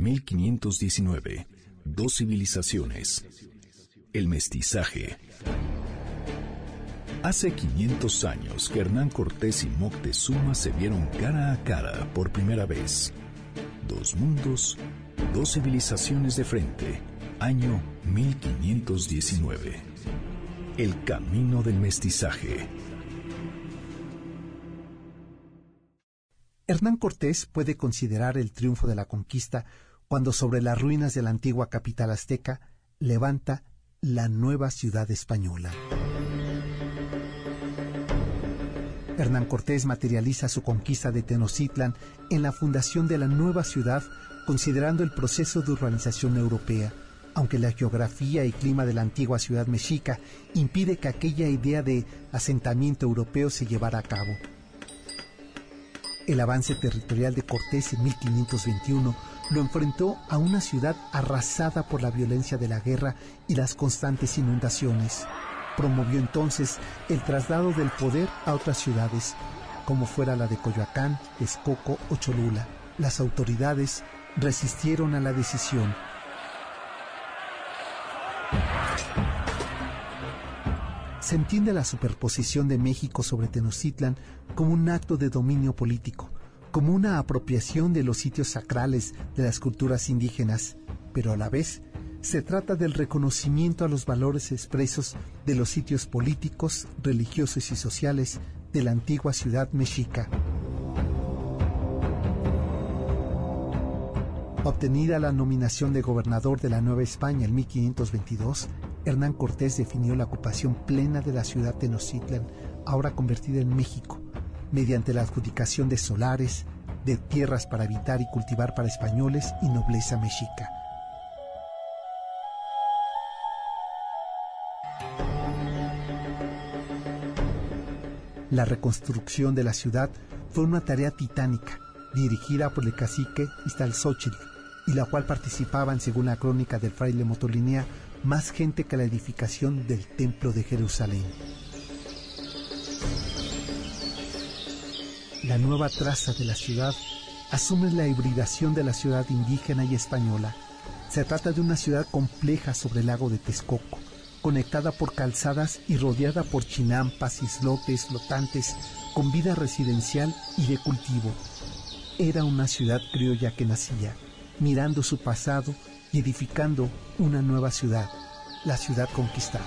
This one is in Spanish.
1519. Dos civilizaciones. El mestizaje. Hace 500 años que Hernán Cortés y Moctezuma se vieron cara a cara por primera vez. Dos mundos, dos civilizaciones de frente. Año 1519. El camino del mestizaje. Hernán Cortés puede considerar el triunfo de la conquista cuando sobre las ruinas de la antigua capital azteca levanta la nueva ciudad española. Hernán Cortés materializa su conquista de Tenochtitlan en la fundación de la nueva ciudad, considerando el proceso de urbanización europea, aunque la geografía y clima de la antigua ciudad mexica impide que aquella idea de asentamiento europeo se llevara a cabo. El avance territorial de Cortés en 1521 lo enfrentó a una ciudad arrasada por la violencia de la guerra y las constantes inundaciones. Promovió entonces el traslado del poder a otras ciudades, como fuera la de Coyoacán, Texcoco o Cholula. Las autoridades resistieron a la decisión. Se entiende la superposición de México sobre Tenochtitlan como un acto de dominio político, como una apropiación de los sitios sacrales de las culturas indígenas, pero a la vez se trata del reconocimiento a los valores expresos de los sitios políticos, religiosos y sociales de la antigua ciudad mexica. Obtenida la nominación de gobernador de la Nueva España en 1522, Hernán Cortés definió la ocupación plena de la ciudad de Tenochtitlan, ahora convertida en México, mediante la adjudicación de solares, de tierras para habitar y cultivar para españoles y nobleza mexica. La reconstrucción de la ciudad fue una tarea titánica, dirigida por el cacique Iztalzóchitl, y la cual participaban, según la crónica del fraile Motolinea, más gente que la edificación del Templo de Jerusalén. La nueva traza de la ciudad asume la hibridación de la ciudad indígena y española. Se trata de una ciudad compleja sobre el lago de Texcoco, conectada por calzadas y rodeada por chinampas, islotes, flotantes, con vida residencial y de cultivo. Era una ciudad criolla que nacía, mirando su pasado y edificando una nueva ciudad, la ciudad conquistada.